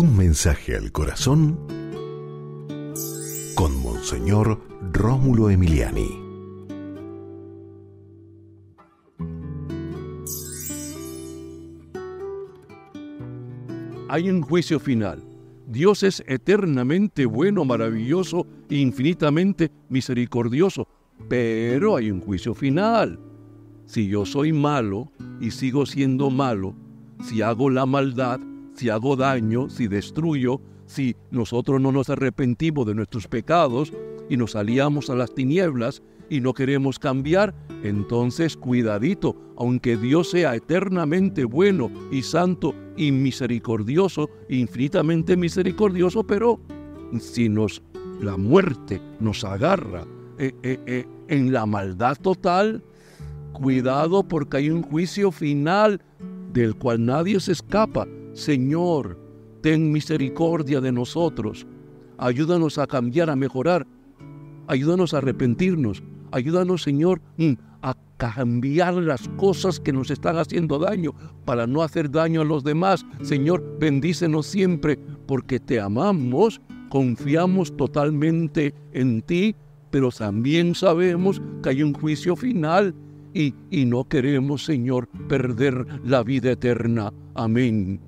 Un mensaje al corazón con Monseñor Rómulo Emiliani. Hay un juicio final. Dios es eternamente bueno, maravilloso e infinitamente misericordioso, pero hay un juicio final. Si yo soy malo y sigo siendo malo, si hago la maldad, si hago daño, si destruyo, si nosotros no nos arrepentimos de nuestros pecados y nos aliamos a las tinieblas y no queremos cambiar, entonces cuidadito, aunque Dios sea eternamente bueno y santo y misericordioso, infinitamente misericordioso, pero si nos la muerte nos agarra eh, eh, eh, en la maldad total, cuidado porque hay un juicio final del cual nadie se escapa. Señor, ten misericordia de nosotros. Ayúdanos a cambiar, a mejorar. Ayúdanos a arrepentirnos. Ayúdanos, Señor, mm, a cambiar las cosas que nos están haciendo daño para no hacer daño a los demás. Señor, bendícenos siempre porque te amamos, confiamos totalmente en ti, pero también sabemos que hay un juicio final y, y no queremos, Señor, perder la vida eterna. Amén.